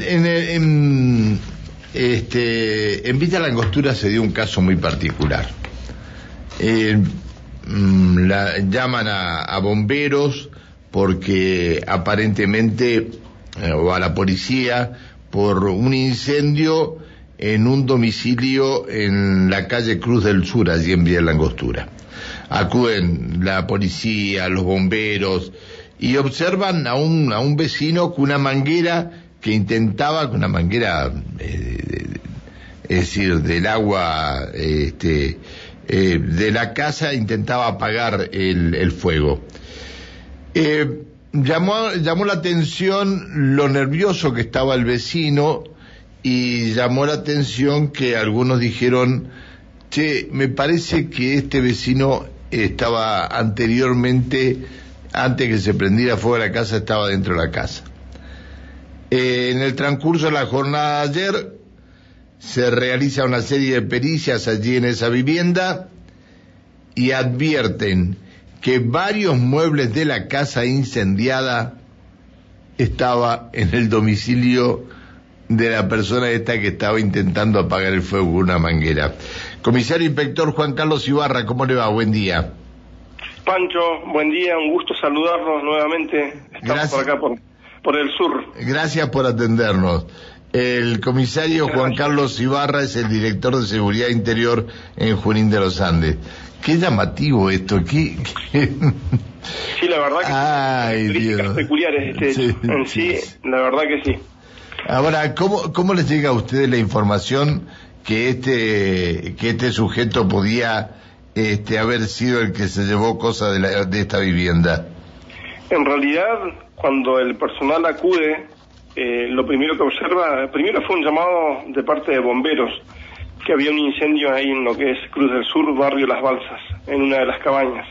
En, en, este, en Villa Langostura se dio un caso muy particular. Eh, mm, la, llaman a, bomberos porque aparentemente, eh, o a la policía, por un incendio en un domicilio en la calle Cruz del Sur, allí en Villa Langostura. Acuden la policía, los bomberos, y observan a un, a un vecino con una manguera que intentaba, con una manguera, eh, es decir, del agua este, eh, de la casa, intentaba apagar el, el fuego. Eh, llamó, llamó la atención lo nervioso que estaba el vecino y llamó la atención que algunos dijeron, che, me parece que este vecino estaba anteriormente antes que se prendiera fuego la casa, estaba dentro de la casa. Eh, en el transcurso de la jornada de ayer se realiza una serie de pericias allí en esa vivienda y advierten que varios muebles de la casa incendiada estaba en el domicilio de la persona esta que estaba intentando apagar el fuego con una manguera. Comisario Inspector Juan Carlos Ibarra, ¿cómo le va? Buen día. Pancho, buen día, un gusto saludarnos nuevamente. Estamos por acá, por, el sur. Gracias por atendernos. El comisario Juan Carlos Ibarra es el director de Seguridad Interior en Junín de los Andes. Qué llamativo esto, qué... Sí, la verdad que Ay, Dios. peculiares este en sí, la verdad que sí. Ahora, ¿cómo, ¿cómo les llega a ustedes la información que este, que este sujeto podía este, haber sido el que se llevó cosas de, de esta vivienda? En realidad, cuando el personal acude, eh, lo primero que observa, primero fue un llamado de parte de bomberos, que había un incendio ahí en lo que es Cruz del Sur, barrio Las Balsas, en una de las cabañas.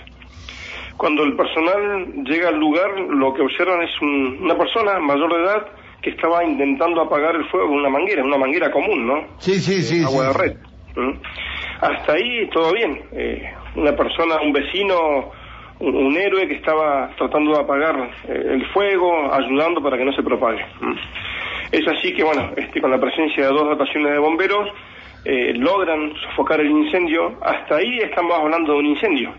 Cuando el personal llega al lugar, lo que observan es una persona mayor de edad que estaba intentando apagar el fuego con una manguera, una manguera común, ¿no? Sí, sí, sí. Agua de red. Hasta ahí todo bien. Eh, una persona, un vecino, un, héroe que estaba tratando de apagar eh, el fuego, ayudando para que no se propague. Es así que, bueno, este, con la presencia de dos dotaciones de bomberos, eh, logran sofocar el incendio. Hasta ahí estamos hablando de un incendio.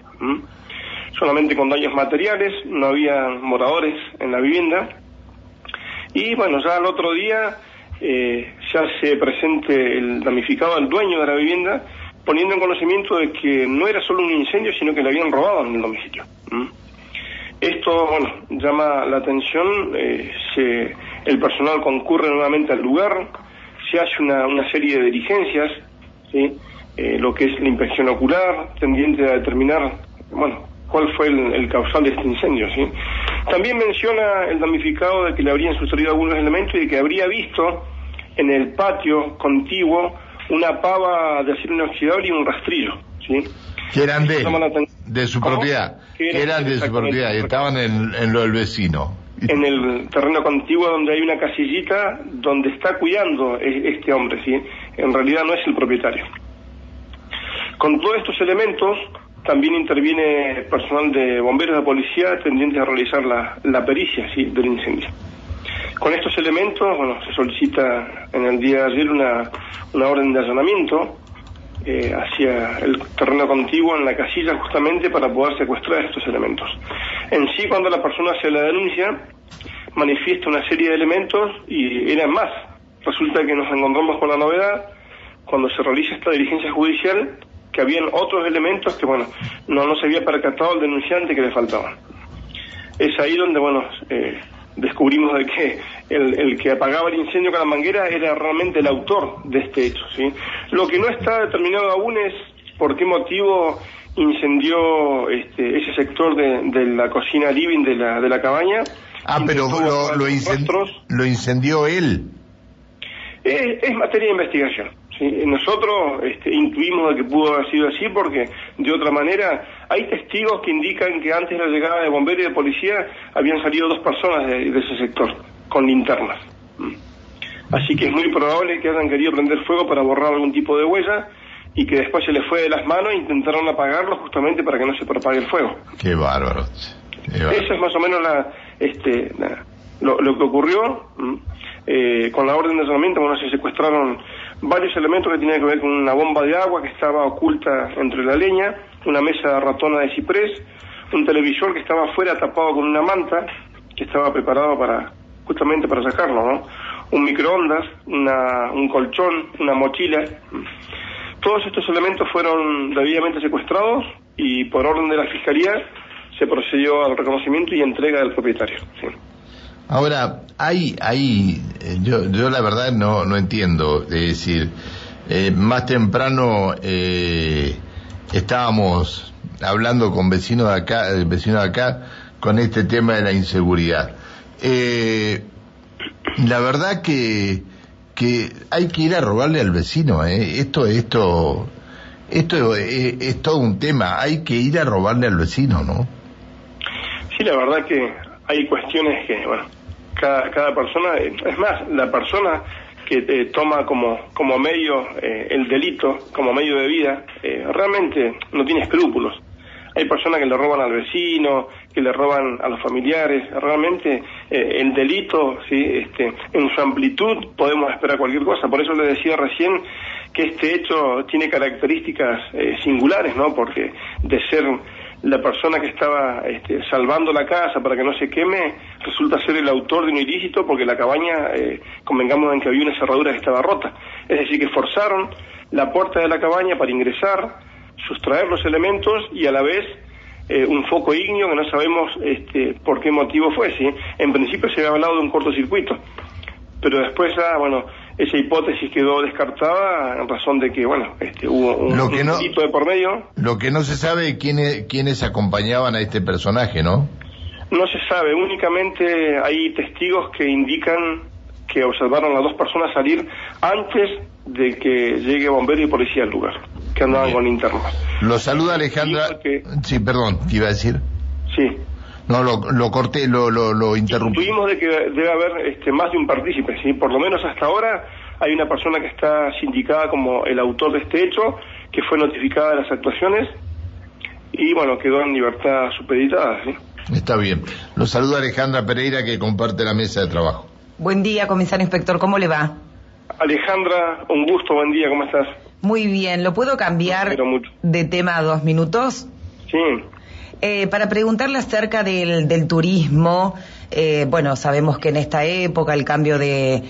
Solamente con daños materiales, no había moradores en la vivienda. Y bueno, ya al otro día ya se presente el damnificado, el dueño de la vivienda, poniendo en conocimiento de que no era solo un incendio, sino que le habían robado en el domicilio. Esto, bueno, llama la atención, eh, se, el personal concurre nuevamente al lugar, se hace una, serie de diligencias, ¿sí? Eh, lo que es la inspección ocular, tendiente a determinar, bueno, cuál fue el, causal de este incendio, ¿sí? También menciona el damnificado de que le habrían sucedido algunos elementos y de que habría visto en el patio contiguo una pava de acero inoxidable y un rastrillo, ¿sí? Que eran de, de su propiedad, que eran, de su propiedad y estaban en, en, lo del vecino. En el terreno contiguo donde hay una casillita donde está cuidando este hombre, ¿sí? En realidad no es el propietario. Con todos estos elementos, también interviene personal de bomberos de policía tendientes a realizar la, la pericia ¿sí? del incendio. Con estos elementos, bueno, se solicita en el día de ayer una, una orden de allanamiento eh, hacia el terreno contiguo en la casilla justamente para poder secuestrar estos elementos. En sí, cuando la persona hace la denuncia, manifiesta una serie de elementos y eran más. Resulta que nos encontramos con la novedad, cuando se realiza esta diligencia judicial, que habían otros elementos que, bueno, no, no se había percatado el denunciante que le faltaban. Es ahí donde, bueno, eh, descubrimos de que el, el, que apagaba el incendio con la manguera era realmente el autor de este hecho. ¿sí? Lo que no está determinado aún es por qué motivo incendió este, ese sector de, de, la cocina living de la, de la cabaña. Ah, pero lo, lo, lo, incendió él. Es, es materia de investigación. Nosotros este, intuimos de que pudo haber sido así porque de otra manera hay testigos que indican que antes de la llegada de bomberos y de policía habían salido dos personas de, ese sector con linternas. Mm. Así que es muy probable que hayan querido prender fuego para borrar algún tipo de huella y que después se les fue de las manos e intentaron apagarlo justamente para que no se propague el fuego. Qué bárbaro. Eso es más o menos la, este, lo, que ocurrió. Mm. Eh, con la orden de allanamiento, bueno, se secuestraron varios elementos que tenían que ver con una bomba de agua que estaba oculta entre la leña, una mesa ratona de ciprés, un televisor que estaba afuera tapado con una manta, que estaba preparado para justamente para sacarlo, ¿no? Un microondas, una, un colchón, una mochila. Todos estos elementos fueron debidamente secuestrados y por orden de la Fiscalía se procedió al reconocimiento y entrega del propietario. Ahora, hay, hay, eh, yo, yo la verdad no, no entiendo, es decir, eh, más temprano eh, estábamos hablando con vecinos de acá, vecinos de acá, con este tema de la inseguridad. la verdad que, que hay que ir a robarle al vecino, esto, esto, esto es, es todo un tema, hay que ir a robarle al vecino, ¿no? Sí, la verdad que hay cuestiones que, bueno, cada, cada persona, es más, la persona que eh, toma como, como medio eh, el delito, como medio de vida, eh, realmente no tiene escrúpulos. Hay personas que le roban al vecino, que le roban a los familiares. Realmente el delito, ¿sí? este, en su amplitud podemos esperar cualquier cosa. Por eso le decía recién que este hecho tiene características singulares, ¿no? Porque de ser la persona que estaba este, salvando la casa para que no se queme resulta ser el autor de un ilícito porque la cabaña, eh, convengamos en que había una cerradura que estaba rota. Es decir, que forzaron la puerta de la cabaña para ingresar, sustraer los elementos y a la vez eh, un foco ignio que no sabemos este, por qué motivo fue. ¿sí? En principio se había hablado de un cortocircuito, pero después, ah, bueno, esa hipótesis quedó descartada en razón de que, bueno, este, hubo un, lo de por medio. Lo que no se sabe quiénes, quiénes acompañaban a este personaje, ¿no? No se sabe, únicamente hay testigos que indican que observaron a dos personas salir antes de que llegue bombero y policía al lugar, que andaban con linternas. Lo saluda Alejandra. Sí, perdón, ¿te iba a decir? Sí. No, lo, lo corté, lo, lo, lo interrumpí. Tuvimos de que debe haber este, más de un partícipe, ¿sí? Por lo menos hasta ahora hay una persona que está sindicada como el autor de este hecho, que fue notificada de las actuaciones y, bueno, quedó en libertad supeditada, ¿sí? Está bien. Lo saluda Alejandra Pereira, que comparte la mesa de trabajo. Buen día, comisario inspector, ¿cómo le va? Alejandra, un gusto, buen día, ¿cómo estás? Muy bien, ¿lo puedo cambiar de tema a dos minutos? Sí. Eh, para preguntarle acerca del, del turismo, eh, bueno, sabemos que en esta época el cambio de,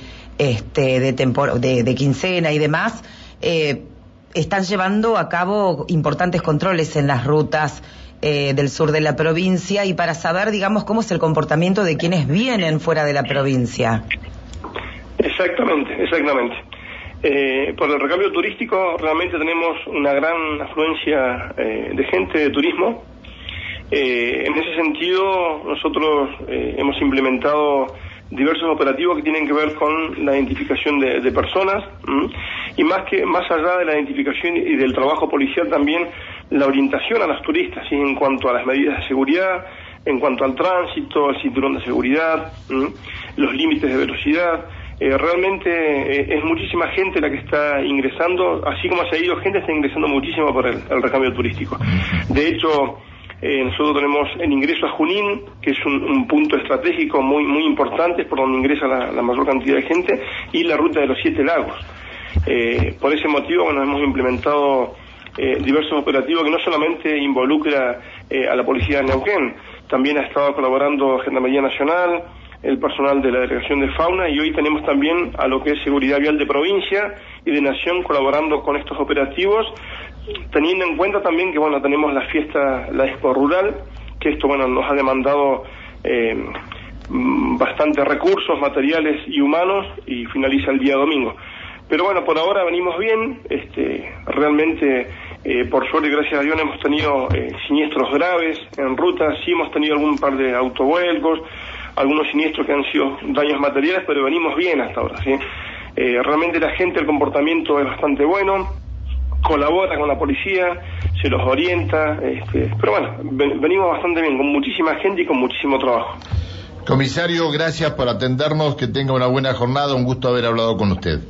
este, de, de, quincena y demás, eh, están llevando a cabo importantes controles en las rutas eh, del sur de la provincia y para saber, digamos, cómo es el comportamiento de quienes vienen fuera de la provincia. Exactamente, exactamente. Eh, por el recambio turístico realmente tenemos una gran afluencia de gente de turismo en ese sentido, nosotros hemos implementado diversos operativos que tienen que ver con la identificación de, personas y más que más allá de la identificación y del trabajo policial también la orientación a los turistas en cuanto a las medidas de seguridad, en cuanto al tránsito, al cinturón de seguridad, los límites de velocidad. Eh, realmente es muchísima gente la que está ingresando, así como se ha ido gente, está ingresando muchísimo por el recambio turístico. De hecho, eh, nosotros tenemos el ingreso a Junín, que es un, punto estratégico muy muy importante, por donde ingresa la, mayor cantidad de gente, y la ruta de los Siete Lagos. Eh, por ese motivo, bueno, hemos implementado eh, diversos operativos que no solamente involucra a la policía de Neuquén, también ha estado colaborando Gendarmería Nacional, el personal de la Delegación de Fauna y hoy tenemos también a lo que es Seguridad Vial de Provincia y de Nación colaborando con estos operativos teniendo en cuenta también que bueno tenemos la fiesta, la Expo Rural, que esto bueno nos ha demandado eh, mm, bastantes recursos materiales y humanos y finaliza el día domingo. Pero bueno, por ahora venimos bien, este, realmente eh, por suerte gracias a Dios hemos tenido eh, siniestros graves en ruta, sí hemos tenido algún par de autovuelcos, algunos siniestros que han sido daños materiales, pero venimos bien hasta ahora, ¿sí? realmente la gente, el comportamiento es bastante bueno, colabora con la policía, se los orienta, este, pero bueno, venimos bastante bien, con muchísima gente y con muchísimo trabajo. Comisario, gracias por atendernos, que tenga una buena jornada, un gusto haber hablado con usted.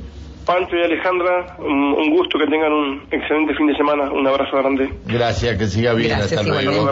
Pancho y Alejandra, un, gusto que tengan un excelente fin de semana, un abrazo grande. Gracias, que siga bien, hasta luego.